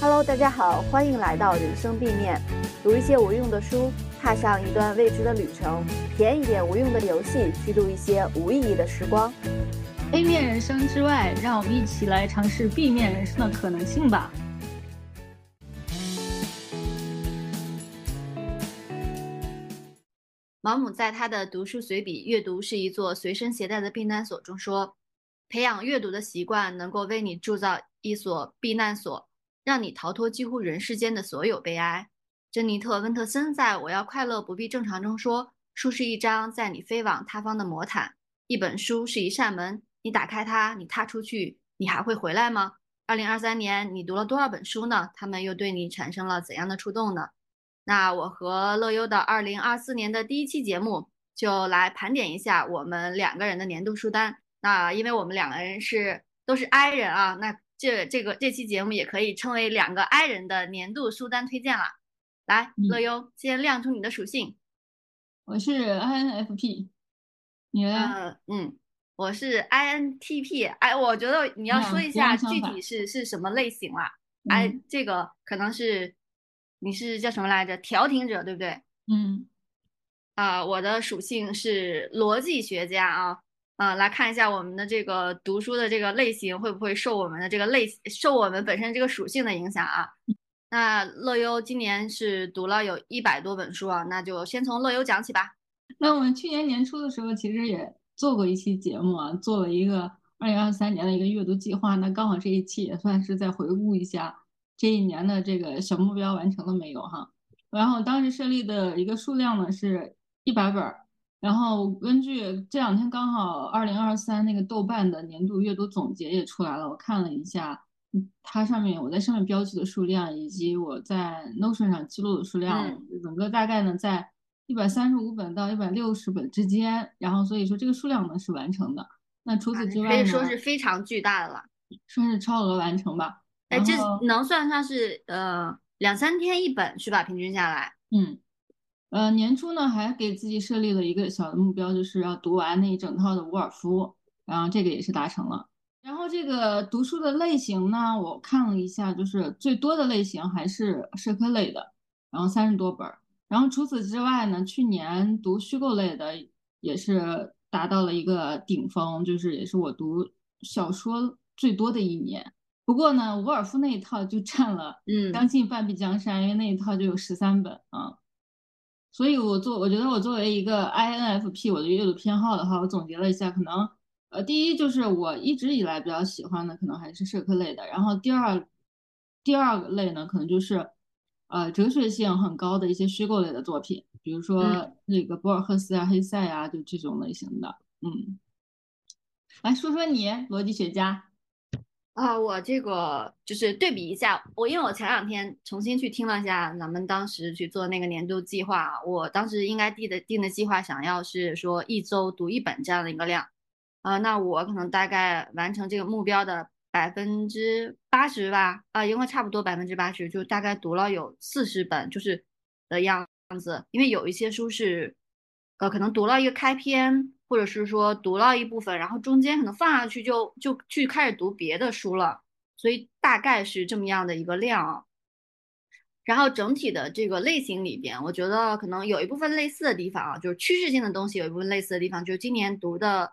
Hello，大家好，欢迎来到人生 B 面，读一些无用的书，踏上一段未知的旅程，体验一点无用的游戏，虚度一些无意义的时光。A 面人生之外，让我们一起来尝试 B 面人生的可能性吧。毛姆在他的读书随笔《阅读是一座随身携带的避难所》中说：“培养阅读的习惯，能够为你铸造一所避难所，让你逃脱几乎人世间的所有悲哀。”珍妮特·温特森在《我要快乐不必正常》中说：“书是一张载你飞往他方的魔毯，一本书是一扇门，你打开它，你踏出去，你还会回来吗？”二零二三年，你读了多少本书呢？他们又对你产生了怎样的触动呢？那我和乐优的二零二四年的第一期节目就来盘点一下我们两个人的年度书单。那因为我们两个人是都是 I 人啊，那这这个这期节目也可以称为两个 I 人的年度书单推荐了。来，嗯乐优先亮出你的属性。我是 INFP，你呢？呃，嗯，我是 INTP。哎，我觉得你要说一下具体是是什么类型啦。哎嗯，这个可能是你是叫什么来着？调停者，对不对？嗯，啊、我的属性是逻辑学家啊，啊、来看一下我们的这个读书的这个类型会不会受我们的这个类受我们本身这个属性的影响啊？那乐优今年是读了有一百多本书啊，那就先从乐优讲起吧。那我们去年年初的时候，其实也做过一期节目啊，做了一个二零二三年的一个阅读计划。那刚好这一期也算是在回顾一下这一年的这个小目标完成了没有哈。然后当时设立的一个数量呢是一百本儿，然后根据这两天刚好二零二三那个豆瓣的年度阅读总结也出来了，我看了一下，嗯它上面我在上面标记的数量以及我在 Notion 上记录的数量，整个大概呢在一百三十五本到一百六十本之间，然后所以说这个数量呢是完成的。那除此之可外可，以说是非常巨大的了。算是超额完成吧。哎，这能算上是呃两三天一本是吧？平均下来。嗯，呃，年初呢还给自己设立了一个小的目标，就是要读完那一整套的伍尔夫，然后这个也是达成了。然后这个读书的类型呢，我看了一下，就是最多的类型还是社科类的，然后三十多本儿。然后除此之外呢，去年读虚构类的也是达到了一个顶峰，就是也是我读小说最多的一年。不过呢，伍尔夫那一套就占了嗯将近半壁江山，因为那一套就有十三本啊。所以我做，我觉得我作为一个 INFP，我的阅读偏好的话，我总结了一下，可能呃，第一就是我一直以来比较喜欢的，可能还是社科类的。然后第二，第二个类呢，可能就是呃哲学性很高的一些虚构类的作品，比如说嗯那个博尔赫斯啊、黑塞啊，就这种类型的。嗯，来说说你，逻辑学家。啊，我这个就是对比一下，我因为我前两天重新去听了一下咱们当时去做那个年度计划，我当时应该定的定的计划想要是说一周读一本这样的一个量，啊、那我可能大概完成这个目标的百分之八十吧，啊、因为差不多百分之八十，就大概读了有四十本，就是的样子，因为有一些书是，呃，可能读了一个开篇，或者是说读了一部分，然后中间可能放下去就就去开始读别的书了，所以大概是这么样的一个量啊。然后整体的这个类型里边，我觉得可能有一部分类似的地方啊，就是趋势性的东西有一部分类似的地方，就是今年读的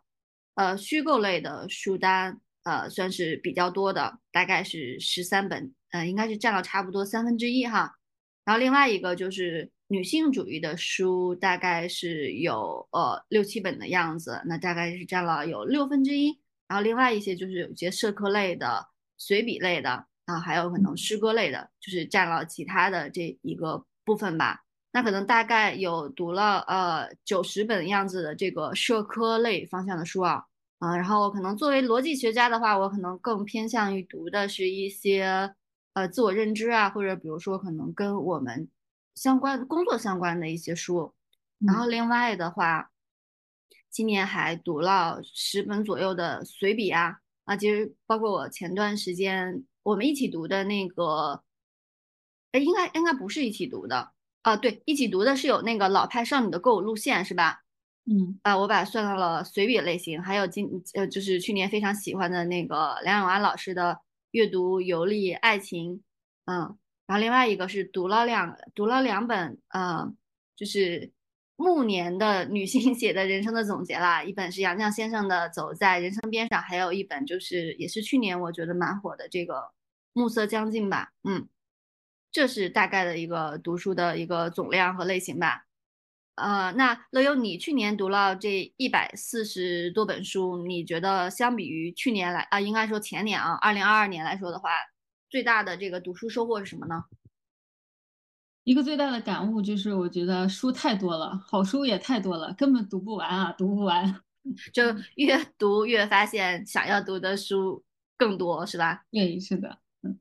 呃虚构类的书单，呃算是比较多的，大概是十三本，呃应该是占了差不多三分之一哈。然后另外一个就是女性主义的书，大概是有呃六七本的样子，那大概是占了有六分之一。然后另外一些就是有一些社科类的、随笔类的，啊，还有可能诗歌类的，就是占了其他的这一个部分吧。那可能大概有读了呃九十本样子的这个社科类方向的书啊，啊，然后可能作为逻辑学家的话，我可能更偏向于读的是一些呃自我认知啊，或者比如说可能跟我们相关工作相关的一些书。然后另外的话，今年还读了十本左右的随笔啊。啊，其实包括我前段时间我们一起读的那个，哎，应该应该不是一起读的，啊，对，一起读的是有那个老派少女的购物路线是吧？嗯。啊，我把它算到了随笔类型，还有今呃就是去年非常喜欢的那个梁永安老师的阅读游历爱情，嗯，然后另外一个是读了两读了两本，呃，就是暮年的女性写的人生的总结啦，一本是杨绛先生的《走在人生边上》，还有一本就是也是去年我觉得蛮火的这个《暮色将近》吧，嗯，这是大概的一个读书的一个总量和类型吧。呃，那乐优，你去年读了这一百四十多本书，你觉得相比于去年来啊，应该说前年啊，二零二二年来说的话，最大的这个读书收获是什么呢？一个最大的感悟就是，我觉得书太多了，好书也太多了，根本读不完啊，读不完。就越读越发现想要读的书更多，是吧？对，是的，嗯。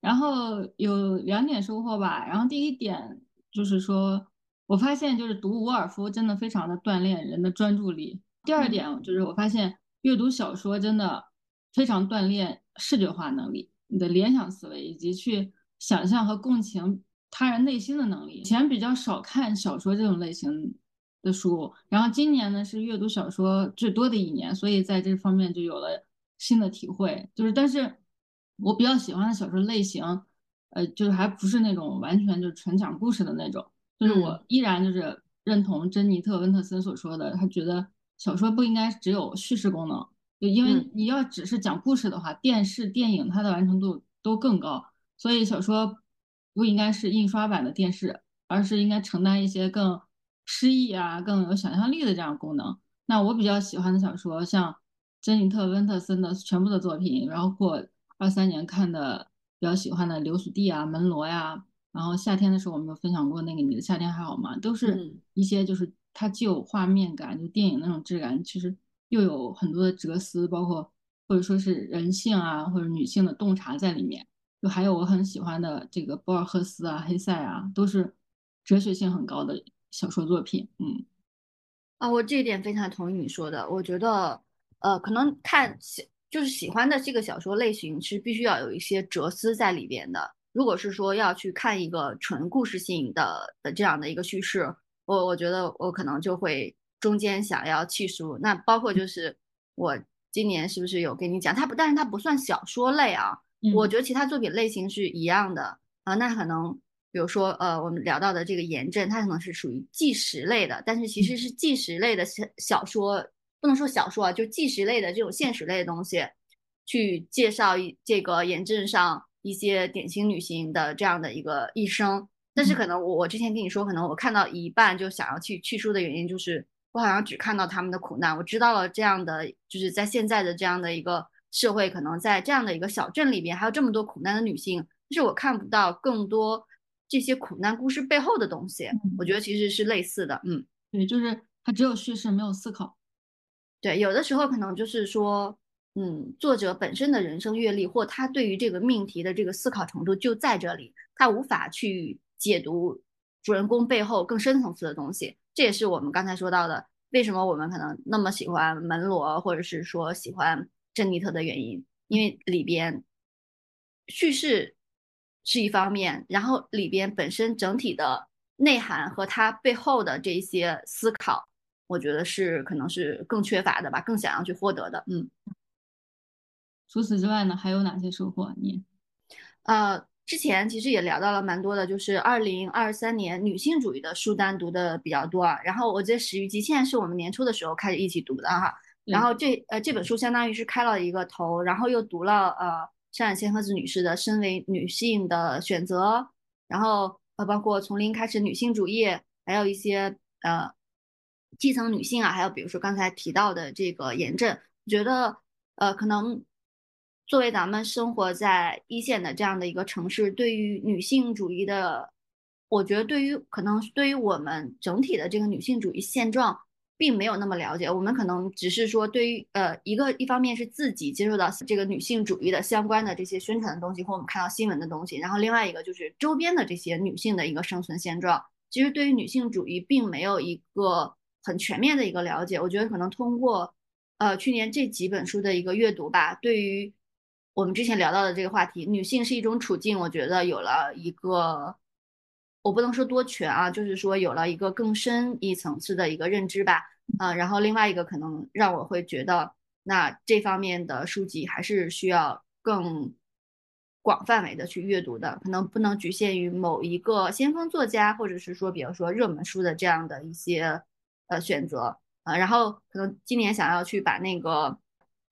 然后有两点收获吧，然后第一点就是说，我发现就是读伍尔夫真的非常的锻炼人的专注力。第二点就是我发现阅读小说真的非常锻炼视觉化能力，你的联想思维以及去想象和共情。他人内心的能力，以前比较少看小说这种类型的书，然后今年呢是阅读小说最多的一年，所以在这方面就有了新的体会。就是，但是我比较喜欢的小说类型，呃，就是还不是那种完全就纯讲故事的那种。就是我依然就是认同珍妮特·温特森所说的，他觉得小说不应该只有叙事功能，就因为你要只是讲故事的话，电视、电影它的完成度都更高，所以小说。不应该是印刷版的电视，而是应该承担一些更诗意啊、更有想象力的这样功能。那我比较喜欢的小说，像珍妮特·温特森的全部的作品，然后或二三年看的比较喜欢的《流苏地》啊、《门罗》呀，然后夏天的时候我们有分享过那个《你的夏天还好吗》，都是一些就是它既有画面感，就电影那种质感，其实又有很多的哲思，包括或者说是人性啊，或者女性的洞察在里面。就还有我很喜欢的这个博尔赫斯啊、黑塞啊，都是哲学性很高的小说作品。嗯，啊，我这一点非常同意你说的。我觉得，呃，可能看喜就是喜欢的这个小说类型是必须要有一些哲思在里边的。如果是说要去看一个纯故事性的的这样的一个叙事，我我觉得我可能就会中间想要弃书。那包括就是我今年是不是有跟你讲，它不，但是它不算小说类啊。我觉得其他作品类型是一样的啊，那可能比如说呃，我们聊到的这个炎症，它可能是属于纪实类的，但是其实是纪实类的小小说，不能说小说啊，就纪实类的这种现实类的东西，去介绍一这个炎症上一些典型女性的这样的一个一生。但是可能我我之前跟你说，可能我看到一半就想要去去书的原因，就是我好像只看到他们的苦难，我知道了这样的就是在现在的这样的一个。社会可能在这样的一个小镇里边，还有这么多苦难的女性，但是我看不到更多这些苦难故事背后的东西。我觉得其实是类似的，嗯，对，就是它只有叙事，没有思考。对，有的时候可能就是说，嗯，作者本身的人生阅历或他对于这个命题的这个思考程度就在这里，他无法去解读主人公背后更深层次的东西。这也是我们刚才说到的，为什么我们可能那么喜欢门罗，或者是说喜欢。珍妮特的原因，因为里边叙事是一方面，然后里边本身整体的内涵和它背后的这些思考，我觉得是可能是更缺乏的吧，更想要去获得的。嗯，除此之外呢，还有哪些收获？你呃，之前其实也聊到了蛮多的，就是二零二三年女性主义的书单读的比较多啊。然后我觉得《始于极限》是我们年初的时候开始一起读的哈。然后这呃这本书相当于是开了一个头，然后又读了呃上野千鹤子女士的《身为女性的选择》，然后呃包括从零开始女性主义，还有一些呃基层女性啊，还有比如说刚才提到的这个炎症，觉得呃可能作为咱们生活在一线的这样的一个城市，对于女性主义的，我觉得对于可能对于我们整体的这个女性主义现状。并没有那么了解，我们可能只是说对于呃一个一方面是自己接受到这个女性主义的相关的这些宣传的东西，或我们看到新闻的东西，然后另外一个就是周边的这些女性的一个生存现状，其实对于女性主义并没有一个很全面的一个了解。我觉得可能通过呃去年这几本书的一个阅读吧，对于我们之前聊到的这个话题，女性是一种处境，我觉得有了一个我不能说多全啊，就是说有了一个更深一层次的一个认知吧。啊，然后另外一个可能让我会觉得，那这方面的书籍还是需要更广范围的去阅读的，可能不能局限于某一个先锋作家，或者是说，比如说热门书的这样的一些呃选择啊。然后可能今年想要去把那个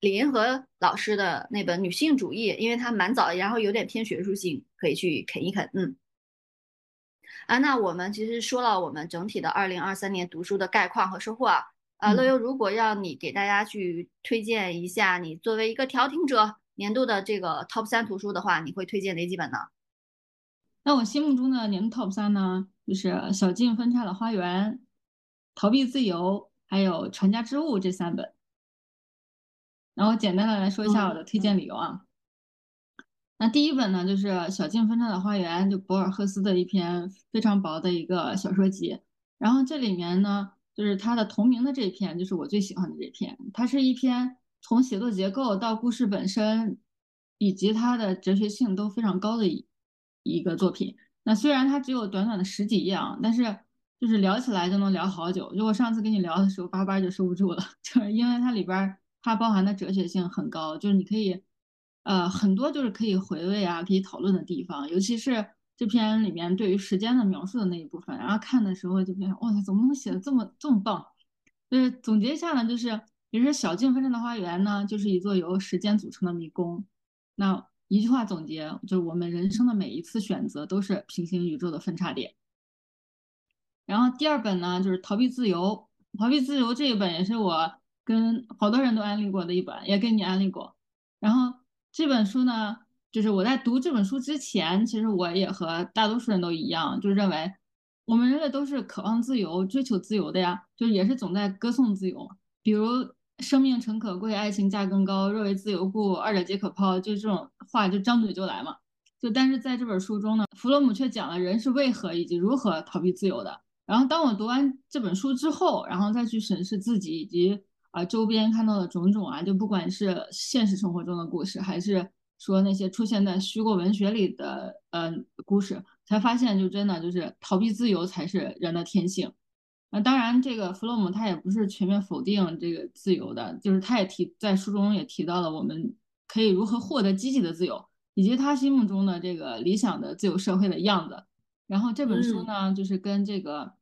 李银河老师的那本《女性主义》，因为它蛮早，然后有点偏学术性，可以去啃一啃。嗯。啊，那我们其实说了我们整体的二零二三年读书的概况和收获啊。啊，乐优，如果要你给大家去推荐一下，你作为一个调停者年度的这个 top 三图书的话，你会推荐哪几本呢？那我心目中的年度 top 三呢，就是小径分叉的花园、逃避自由，还有传家之物这三本。然后简单的来说一下我的推荐理由啊。那第一本呢，就是《小径分岔的花园》，就博尔赫斯的一篇非常薄的一个小说集。然后这里面呢，就是它的同名的这篇，就是我最喜欢的这篇。它是一篇从写作结构到故事本身，以及它的哲学性都非常高的一一个作品。那虽然它只有短短的十几页啊，但是就是聊起来就能聊好久。就我上次跟你聊的时候，叭叭就收不住了，就是因为它里边它包含的哲学性很高，就是你可以。呃，很多就是可以回味啊，可以讨论的地方，尤其是这篇里面对于时间的描述的那一部分，然后看的时候就变成，哇塞，怎么能写的这么这么棒？就是总结一下呢，就是比如说小径分叉的花园呢，就是一座由时间组成的迷宫。那一句话总结，就是我们人生的每一次选择都是平行宇宙的分叉点。然后第二本呢，就是逃避自由，逃避自由这一本也是我跟好多人都安利过的一本，也跟你安利过，然后。这本书呢，就是我在读这本书之前，其实我也和大多数人都一样，就认为我们人类都是渴望自由、追求自由的呀，就也是总在歌颂自由。比如“生命诚可贵，爱情价更高，若为自由故，二者皆可抛”，就这种话就张嘴就来嘛。就但是在这本书中呢，弗洛姆却讲了人是为何以及如何逃避自由的。然后当我读完这本书之后，然后再去审视自己以及。啊，周边看到的种种啊，就不管是现实生活中的故事，还是说那些出现在虚构文学里的呃故事，才发现就真的就是逃避自由才是人的天性。那当然，这个弗洛姆他也不是全面否定这个自由的，就是他也提在书中也提到了我们可以如何获得积极的自由，以及他心目中的这个理想的自由社会的样子。然后这本书呢，就是跟这个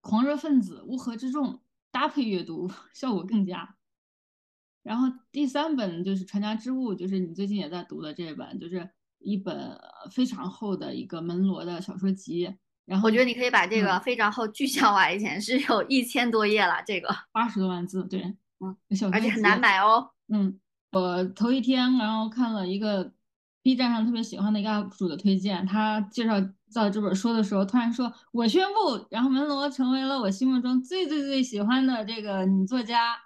狂热分子乌合之众。搭配阅读效果更佳。然后第三本就是《传家之物》，就是你最近也在读的这本，就是一本非常厚的一个门罗的小说集。然后我觉得你可以把这个非常厚具象化一点，是有一千多页了，这个八十多万字，对，嗯，而且很难买哦。嗯，我头一天然后看了一个 B 站上特别喜欢的一个 UP 主的推荐，他介绍。到这本书的时候，突然说：“我宣布，然后门罗成为了我心目中最最最喜欢的这个女作家。”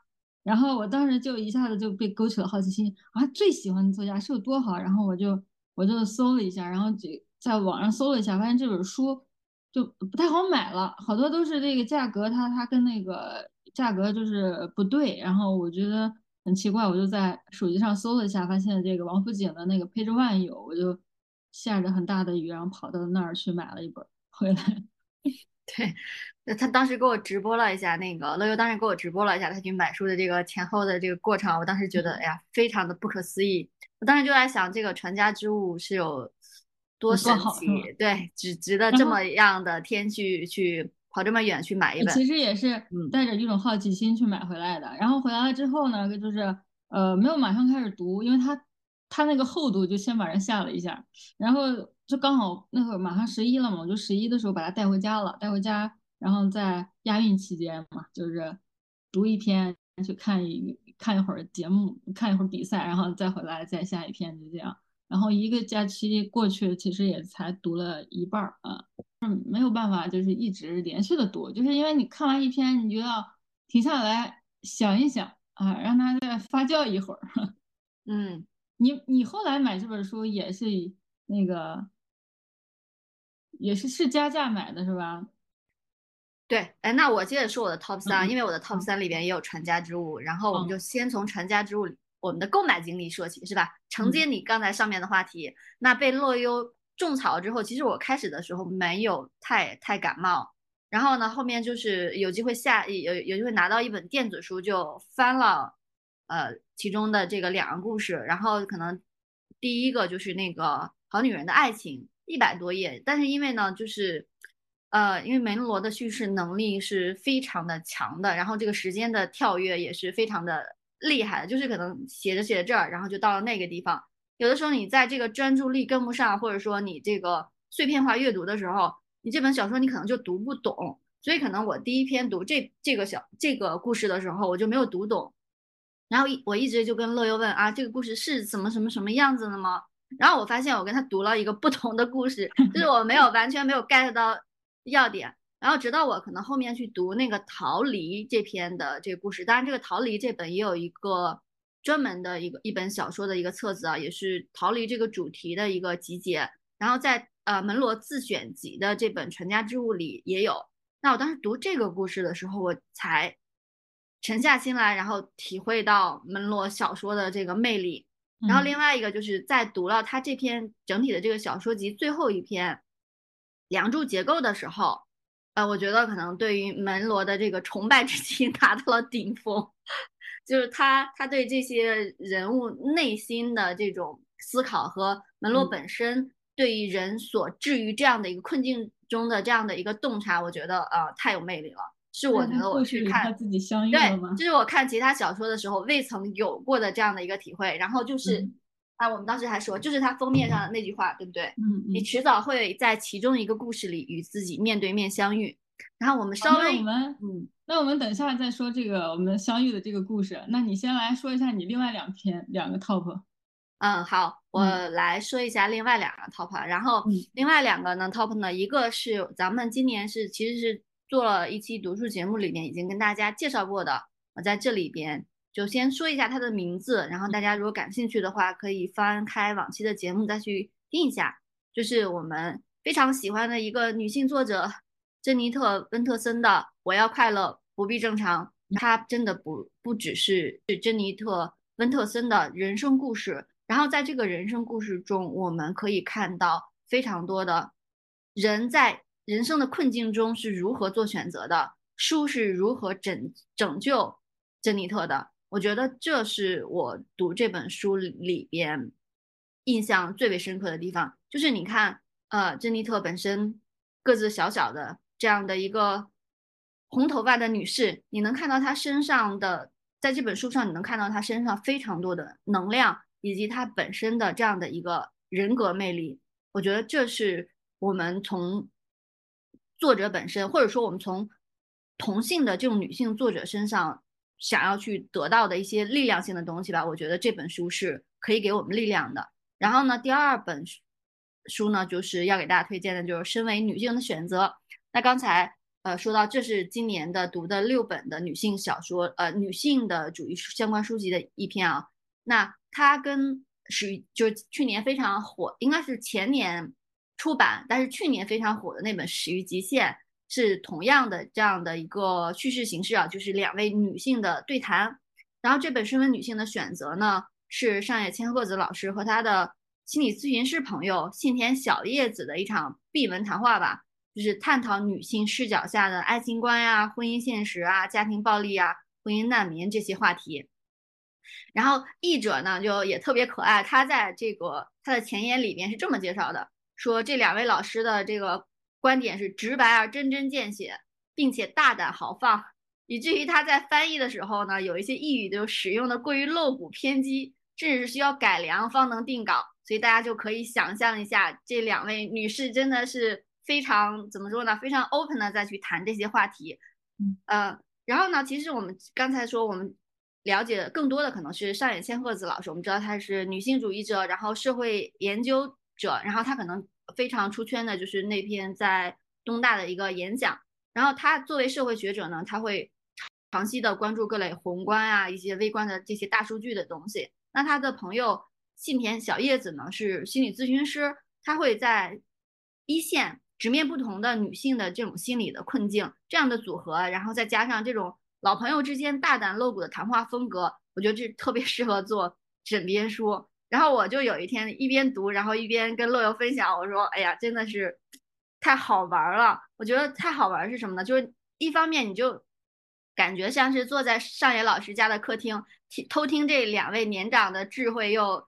然后我当时就一下子就被勾起了好奇心啊，最喜欢的作家是有多好？然后我就我就搜了一下，然后就在网上搜了一下，发现这本书就不太好买了，好多都是这个价格，它它跟那个价格就是不对。然后我觉得很奇怪，我就在手机上搜了一下，发现这个王府井的那个 Page One 有，我就。下着很大的雨，然后跑到那儿去买了一本回来。对，那他当时给我直播了一下那个乐优，当时给我直播了一下他去买书的这个前后的这个过程。我当时觉得，哎呀，非常的不可思议。我当时就在想，这个传家之物是有多神奇？对，值值得这么样的天去去跑这么远去买一本。其实也是带着一种好奇心去买回来的。然后回来了之后呢，就是呃，没有马上开始读，因为它。它那个厚度就先把人吓了一下，然后就刚好那会儿马上十一了嘛，我就十一的时候把它带回家了，带回家，然后在押运期间嘛，就是读一篇，去看一看一会儿节目，看一会儿比赛，然后再回来再下一篇，就这样。然后一个假期过去，其实也才读了一半儿啊，没有办法，就是一直连续的读，就是因为你看完一篇，你就要停下来想一想啊，让它再发酵一会儿。嗯。你你后来买这本书也是那个，也是是加价买的是吧？对，哎，那我接着说我的 top 三，因为我的 top 三里边也有传家之物，然后我们就先从传家之物我们的购买经历说起，是吧？承接你刚才上面的话题，那被洛优种草之后，其实我开始的时候没有太太感冒，然后呢，后面就是有机会下有有机会拿到一本电子书，就翻了，呃，其中的这个两个故事，然后可能第一个就是那个好女人的爱情，一百多页，但是因为呢，就是呃，因为门罗的叙事能力是非常的强的，然后这个时间的跳跃也是非常的厉害的，就是可能写着写着这儿，然后就到了那个地方。有的时候你在这个专注力跟不上，或者说你这个碎片化阅读的时候，你这本小说你可能就读不懂。所以可能我第一篇读这这个小这个故事的时候，我就没有读懂。然后一我一直就跟乐优问啊，这个故事是怎么什么什么样子的吗？然后我发现我跟他读了一个不同的故事，就是我没有完全没有 get 到要点。然后直到我可能后面去读那个逃离这篇的这个故事，当然这个逃离这本也有一个。专门的一个一本小说的一个册子啊，也是逃离这个主题的一个集结。然后在呃门罗自选集的这本《传家之物》里也有。那我当时读这个故事的时候，我才沉下心来，然后体会到门罗小说的这个魅力。然后另外一个就是在读了他这篇整体的这个小说集最后一篇《梁祝结构》的时候，呃，我觉得可能对于门罗的这个崇拜之情 达到了顶峰。就是他，他对这些人物内心的这种思考和门罗本身对于人所置于这样的一个困境中的这样的一个洞察，我觉得呃太有魅力了。是我觉得我去看自己相遇对，这是我看其他小说的时候未曾有过的这样的一个体会。然后就是，啊，我们当时还说，就是他封面上的那句话，对不对？嗯你迟早会在其中一个故事里与自己面对面相遇。然后我们稍微，嗯。那我们等一下再说这个我们相遇的这个故事。那你先来说一下你另外两篇两个 top。嗯，好，我来说一下另外两个 top。然后另外两个呢 top 呢，一个是咱们今年是其实是做了一期读书节目里面已经跟大家介绍过的。我在这里边就先说一下它的名字，然后大家如果感兴趣的话，可以翻开往期的节目再去听一下。就是我们非常喜欢的一个女性作者。珍妮特·温特森的《我要快乐，不必正常》，它真的不不只是珍妮特·温特森的人生故事。然后在这个人生故事中，我们可以看到非常多的人在人生的困境中是如何做选择的，书是如何拯拯救珍妮特的。我觉得这是我读这本书里边印象最为深刻的地方。就是你看，呃，珍妮特本身个子小小的。这样的一个红头发的女士，你能看到她身上的，在这本书上，你能看到她身上非常多的能量，以及她本身的这样的一个人格魅力。我觉得这是我们从作者本身，或者说我们从同性的这种女性作者身上想要去得到的一些力量性的东西吧。我觉得这本书是可以给我们力量的。然后呢，第二本书呢，就是要给大家推荐的，就是《身为女性的选择》。那刚才呃说到，这是今年的读的六本的女性小说，呃女性的主义相关书籍的一篇啊。那它跟是就去年非常火，应该是前年出版，但是去年非常火的那本《始于极限》是同样的这样的一个叙事形式啊，就是两位女性的对谈。然后这本身为女性的选择呢，是上野千鹤子老师和她的心理咨询师朋友信田小叶子的一场闭门谈话吧。就是探讨女性视角下的爱情观呀、婚姻现实啊、家庭暴力啊、婚姻难民这些话题。然后译者呢就也特别可爱，他在这个他的前言里面是这么介绍的：说这两位老师的这个观点是直白而针针见血，并且大胆豪放，以至于他在翻译的时候呢，有一些译语就使用的过于露骨偏激，甚至是需要改良方能定稿。所以大家就可以想象一下，这两位女士真的是。非常怎么说呢？非常 open 的再去谈这些话题，嗯，呃，然后呢，其实我们刚才说，我们了解的更多的可能是上野千鹤子老师，我们知道她是女性主义者，然后社会研究者，然后她可能非常出圈的就是那篇在东大的一个演讲，然后她作为社会学者呢，她会长期的关注各类宏观啊、一些微观的这些大数据的东西。那她的朋友信田小叶子呢是心理咨询师，他会在一线。直面不同的女性的这种心理的困境，这样的组合，然后再加上这种老朋友之间大胆露骨的谈话风格，我觉得这特别 适合做枕边书。然后我就有一天一边读，然后一边跟乐游分享，我说：“哎呀，真的是太好玩了！我觉得太好玩是什么呢？就是一方面你就感觉像是坐在上野老师家的客厅，听偷听这两位年长的智慧又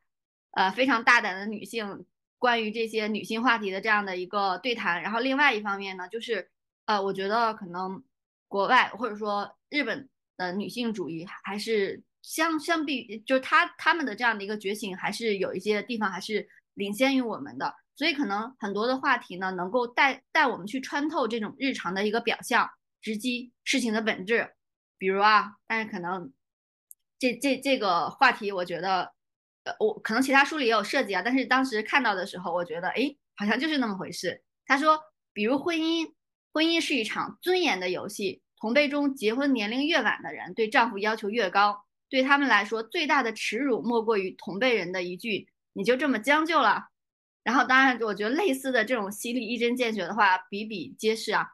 呃非常大胆的女性关于这些女性话题的这样的一个对谈。然后另外一方面呢，就是呃，我觉得可能国外或者说日本的女性主义还是。”相相比，就是他他们的这样的一个觉醒，还是有一些地方还是领先于我们的，所以可能很多的话题呢，能够带带我们去穿透这种日常的一个表象，直击事情的本质。比如啊，但是可能这这这个话题，我觉得，我可能其他书里也有涉及啊，但是当时看到的时候，我觉得，哎，好像就是那么回事。他说，比如婚姻，婚姻是一场尊严的游戏，同辈中结婚年龄越晚的人，对丈夫要求越高。对他们来说，最大的耻辱莫过于同辈人的一句“你就这么将就了”。然后，当然，我觉得类似的这种犀利、一针见血的话比比皆是啊。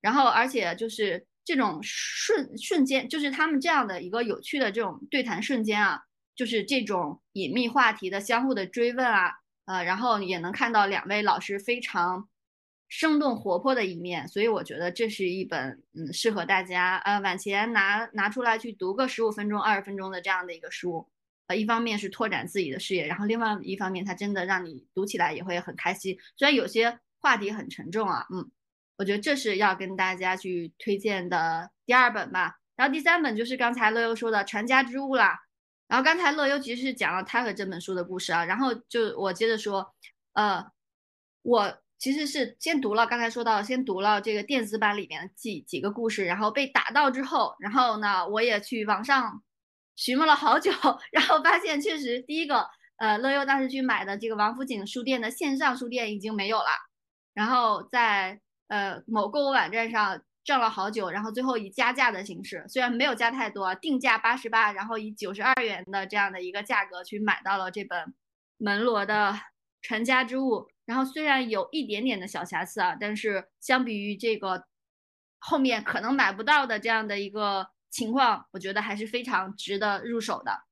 然后，而且就是这种瞬瞬间，就是他们这样的一个有趣的这种对谈瞬间啊，就是这种隐秘话题的相互的追问啊，呃，然后也能看到两位老师非常。生动活泼的一面，所以我觉得这是一本嗯适合大家呃晚前拿拿出来去读个十五分钟、二十分钟的这样的一个书，呃，一方面是拓展自己的视野，然后另外一方面它真的让你读起来也会很开心。虽然有些话题很沉重啊，嗯，我觉得这是要跟大家去推荐的第二本吧。然后第三本就是刚才乐优说的《传家之物》啦。然后刚才乐优其实是讲了泰和这本书的故事啊，然后就我接着说，呃，我。其实是先读了，刚才说到，先读了这个电子版里面的几几个故事，然后被打到之后，然后呢，我也去网上询问了好久，然后发现确实，第一个，呃，乐优当时去买的这个王府井书店的线上书店已经没有了，然后在呃某购物网站上挣了好久，然后最后以加价的形式，虽然没有加太多，定价八十八，然后以九十二元的这样的一个价格去买到了这本门罗的传家之物。然后虽然有一点点的小瑕疵啊，但是相比于这个后面可能买不到的这样的一个情况，我觉得还是非常值得入手的。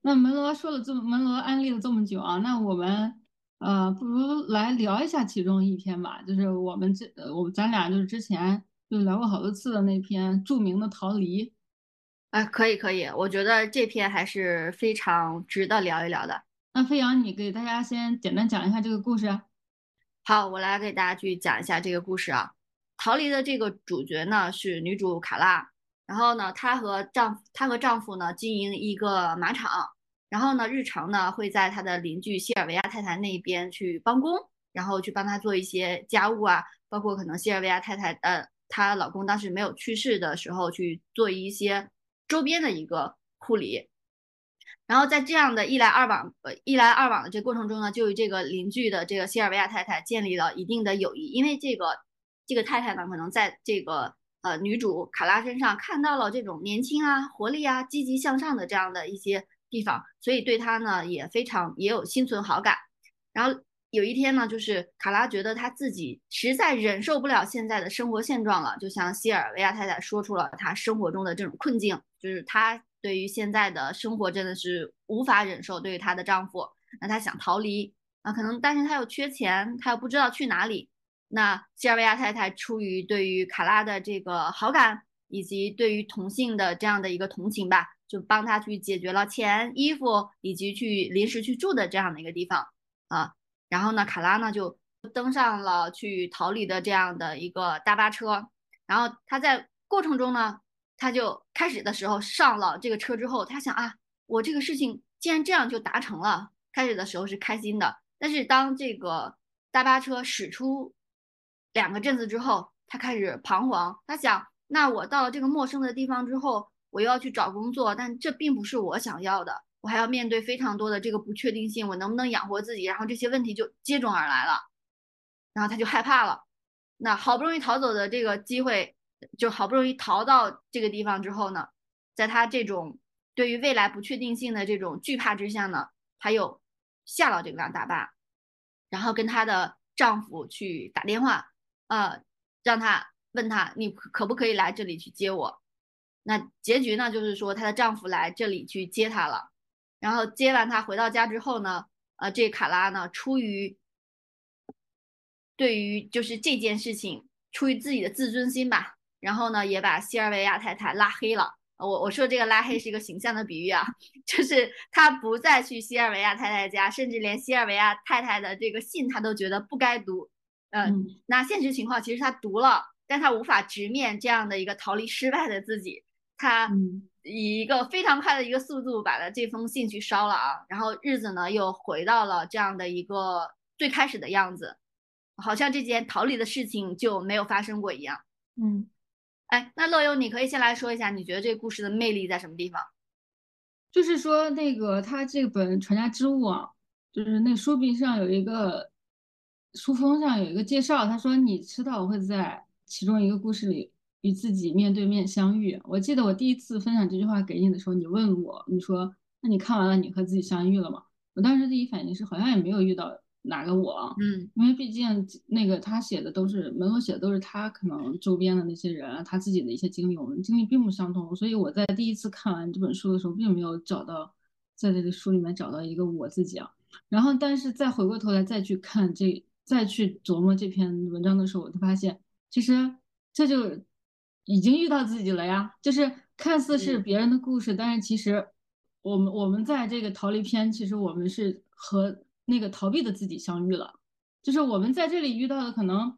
那门罗说了这么门罗安利了这么久啊，那我们呃不如来聊一下其中一篇吧，就是我们这我咱俩就是之前就聊过好多次的那篇著名的《逃离》。哎，可以可以，我觉得这篇还是非常值得聊一聊的。那飞扬，你给大家先简单讲一下这个故事。好，我来给大家去讲一下这个故事啊。逃离的这个主角呢是女主卡拉，然后呢，她和丈夫，她和丈夫呢经营一个马场，然后呢，日常呢会在她的邻居西尔维亚太太那边去帮工，然后去帮她做一些家务啊，包括可能西尔维亚太太呃，她老公当时没有去世的时候去做一些周边的一个护理。然后在这样的一来二往，呃，一来二往的这过程中呢，就与这个邻居的这个西尔维亚太太建立了一定的友谊。因为这个这个太太呢，可能在这个呃女主卡拉身上看到了这种年轻啊、活力啊、积极向上的这样的一些地方，所以对她呢也非常也有心存好感。然后有一天呢，就是卡拉觉得她自己实在忍受不了现在的生活现状了，就向西尔维亚太太说出了她生活中的这种困境，就是她。对于现在的生活真的是无法忍受。对于她的丈夫，那她想逃离啊，可能但是她又缺钱，她又不知道去哪里。那西尔维亚太太出于对于卡拉的这个好感，以及对于同性的这样的一个同情吧，就帮她去解决了钱、衣服以及去临时去住的这样的一个地方啊。然后呢，卡拉呢就登上了去逃离的这样的一个大巴车。然后他在过程中呢。他就开始的时候上了这个车之后，他想啊，我这个事情既然这样就达成了。开始的时候是开心的，但是当这个大巴车驶出两个镇子之后，他开始彷徨。他想，那我到了这个陌生的地方之后，我又要去找工作，但这并不是我想要的。我还要面对非常多的这个不确定性，我能不能养活自己？然后这些问题就接踵而来了，然后他就害怕了。那好不容易逃走的这个机会。就好不容易逃到这个地方之后呢，在她这种对于未来不确定性的这种惧怕之下呢，她又下了这辆大巴，然后跟她的丈夫去打电话，呃，让她问她你可不可以来这里去接我？那结局呢，就是说她的丈夫来这里去接她了，然后接完他回到家之后呢，呃，这卡拉呢，出于对于就是这件事情，出于自己的自尊心吧，然后呢，也把西尔维亚太太拉黑了。我我说这个拉黑是一个形象的比喻啊，就是他不再去西尔维亚太太家，甚至连西尔维亚太太的这个信他都觉得不该读。嗯，那现实情况其实他读了，但他无法直面这样的一个逃离失败的自己，他以一个非常快的一个速度把他这封信去烧了啊，然后日子呢又回到了这样的一个最开始的样子，好像这件逃离的事情就没有发生过一样。嗯。哎，那乐优，你可以先来说一下，你觉得这个故事的魅力在什么地方？就是说，那个他这本《传家之物》啊，就是那书壁上有一个书封上有一个介绍，他说你迟早会在其中一个故事里与自己面对面相遇。我记得我第一次分享这句话给你的时候，你问我，你说那你看完了，你和自己相遇了吗？我当时第一反应是好像也没有遇到。哪个我？嗯，因为毕竟那个他写的都是门罗写的都是他可能周边的那些人，他自己的一些经历，我们经历并不相同，所以我在第一次看完这本书的时候，并没有找到在这个书里面找到一个我自己啊。然后，但是再回过头来再去看这，再去琢磨这篇文章的时候，我就发现，其实这就已经遇到自己了呀。就是看似是别人的故事，但是其实我们我们在这个逃离篇，其实我们是和。那个逃避的自己相遇了，就是我们在这里遇到的可能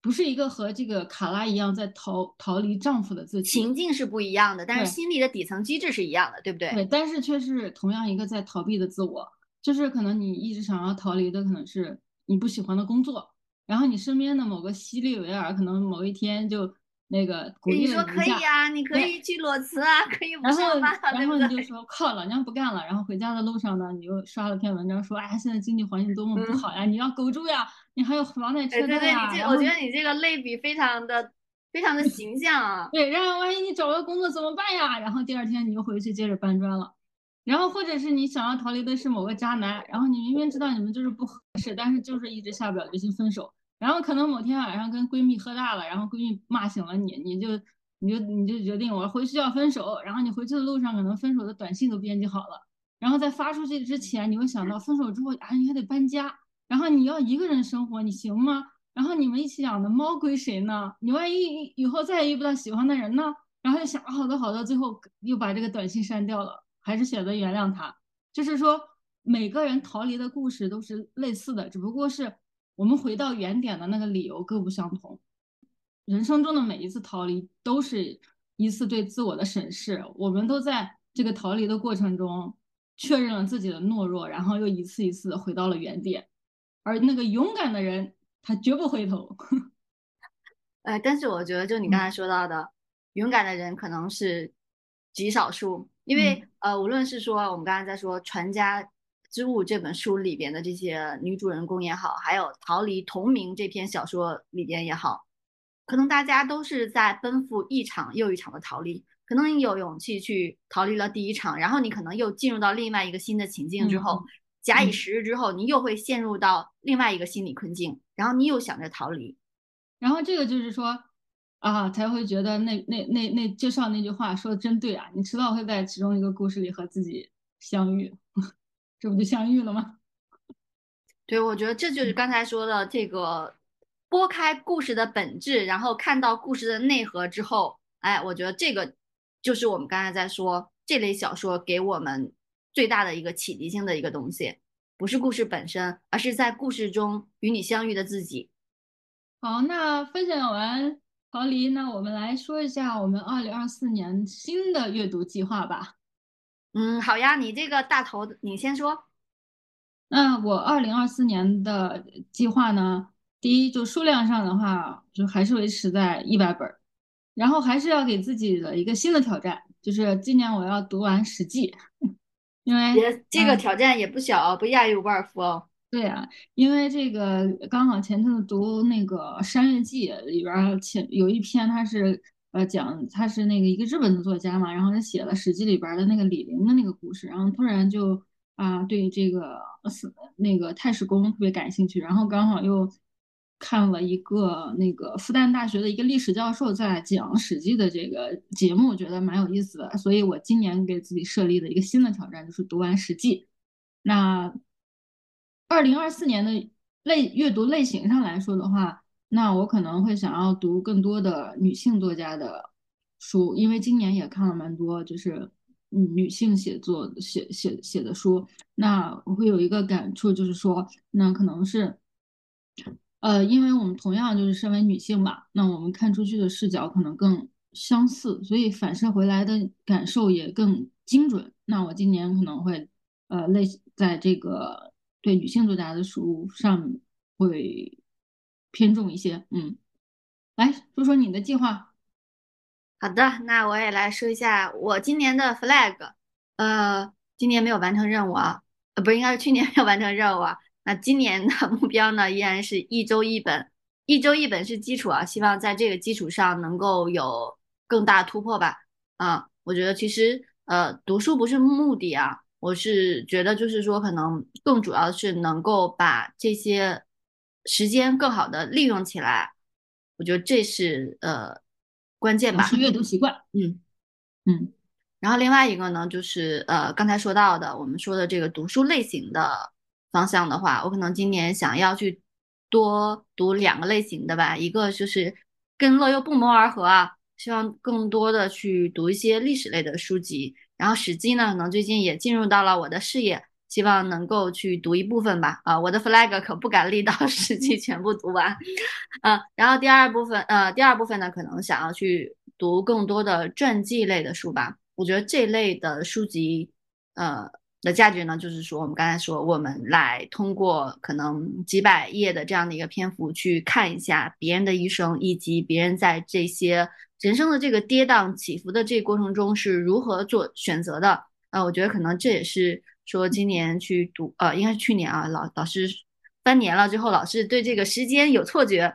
不是一个和这个卡拉一样在逃逃离丈夫的自己，情境是不一样的，但是心理的底层机制是一样的，对不对？对，但是却是同样一个在逃避的自我，就是可能你一直想要逃离的可能是你不喜欢的工作，然后你身边的某个犀利维尔可能某一天就。那个鼓励你说可以啊，你可以去裸辞啊，可以不上班然后你就 说靠，老娘不干了。然后回家的路上呢，你又刷了篇文章说，哎，现在经济环境多么不好呀，你要苟住呀，你还有房贷车贷呀。对对，你这我觉得你这个类比非常的非常的形象啊。对，然后万一你找不到工作怎么办呀？然后第二天你又回去接着搬砖了。然后或者是你想要逃离的是某个渣男，然后你明明知道你们就是不合适，但是就是一直下不了决心分手。然后可能某天晚上跟闺蜜喝大了，然后闺蜜骂醒了你，你就你就你就决定我回去要分手。然后你回去的路上可能分手的短信都编辑好了，然后在发出去之前，你会想到分手之后啊你还得搬家，然后你要一个人生活，你行吗？然后你们一起养的猫归谁呢？你万一以后再也遇不到喜欢的人呢？然后就想好多好多，最后又把这个短信删掉了，还是选择原谅他。就是说每个人逃离的故事都是类似的，只不过是。我们回到原点的那个理由各不相同。人生中的每一次逃离都是一次对自我的审视，我们都在这个逃离的过程中确认了自己的懦弱，然后又一次一次的回到了原点。而那个勇敢的人，他绝不回头。哎，但是我觉得，就你刚才说到的，勇敢的人可能是极少数，因为呃，无论是说我们刚才在说传家。之物这本书里边的这些女主人公也好，还有《逃离》同名这篇小说里边也好，可能大家都是在奔赴一场又一场的逃离。可能你有勇气去逃离了第一场，然后你可能又进入到另外一个新的情境之后，假以时日之后，你又会陷入到另外一个心理困境，然后你又想着逃离。然后这个就是说啊，才会觉得那那那那介绍那句话说的真对啊，你迟早会在其中一个故事里和自己相遇。这不就相遇了吗？对，我觉得这就是刚才说的这个拨开故事的本质，然后看到故事的内核之后，哎，我觉得这个就是我们刚才在说这类小说给我们最大的一个启迪性的一个东西，不是故事本身，而是在故事中与你相遇的自己。好，那分享完逃离，那我们来说一下我们二零二四年新的阅读计划吧。嗯，好呀，你这个大头，你先说。那我二零二四年的计划呢？第一，就数量上的话，就还是维持在一百本儿，然后还是要给自己的一个新的挑战，就是今年我要读完《史记》，因为这个挑战也不小，不亚于伍尔夫哦。对啊，因为这个刚好前阵子读那个《山月记》里边前有一篇，它是。呃，讲他是那个一个日本的作家嘛，然后他写了《史记》里边的那个李陵的那个故事，然后突然就啊对这个是那个太史公特别感兴趣，然后刚好又看了一个那个复旦大学的一个历史教授在讲《史记》的这个节目，觉得蛮有意思的，所以我今年给自己设立的一个新的挑战就是读完《史记》。那二零二四年的类阅读类型上来说的话，那我可能会想要读更多的女性作家的书，因为今年也看了蛮多，就是嗯女性写作写写写的书。那我会有一个感触，就是说，那可能是，呃，因为我们同样就是身为女性吧，那我们看出去的视角可能更相似，所以反射回来的感受也更精准。那我今年可能会，呃，类在这个。对女性作家的书上会偏重一些，嗯，来说说你的计划。好的，那我也来说一下我今年的 flag。呃，今年没有完成任务啊，呃，不是，应该是去年没有完成任务啊。那今年的目标呢，依然是一周一本，一周一本是基础啊，希望在这个基础上能够有更大突破吧。啊，我觉得其实呃，读书不是目的啊。我是觉得，就是说，可能更主要是能够把这些时间更好的利用起来，我觉得这是呃关键吧。是阅读习惯，嗯嗯。然后另外一个呢，就是呃刚才说到的，我们说的这个读书类型的方向的话，我可能今年想要去多读两个类型的吧，一个就是跟乐游不谋而合啊，希望更多的去读一些历史类的书籍。然后《史记》呢，可能最近也进入到了我的视野，希望能够去读一部分吧。啊，我的 flag 可不敢立到 《实际》全部读完。啊，然后第二部分，呃，第二部分呢，可能想要去读更多的传记类的书吧。我觉得这类的书籍，呃，的价值呢，就是说，我们刚才说，我们来通过可能几百页的这样的一个篇幅，去看一下别人的一生，以及别人在这些。人生的这个跌宕起伏的这个过程中是如何做选择的？呃，我觉得可能这也是说今年去读，呃，应该是去年啊，老老师翻年了之后，老师对这个时间有错觉，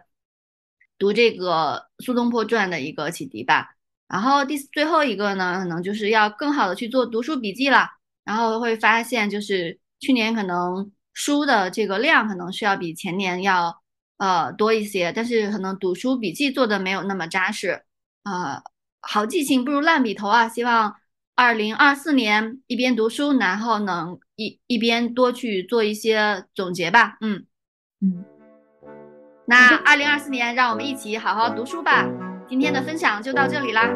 读这个苏东坡传的一个启迪吧。然后第最后一个呢，可能就是要更好的去做读书笔记了。然后会发现，就是去年可能书的这个量可能是要比前年要呃多一些，但是可能读书笔记做的没有那么扎实。啊，好记性不如烂笔头啊！希望二零二四年一边读书，然后能一一边多去做一些总结吧。嗯嗯，那二零二四年，让我们一起好好读书吧。今天的分享就到这里啦。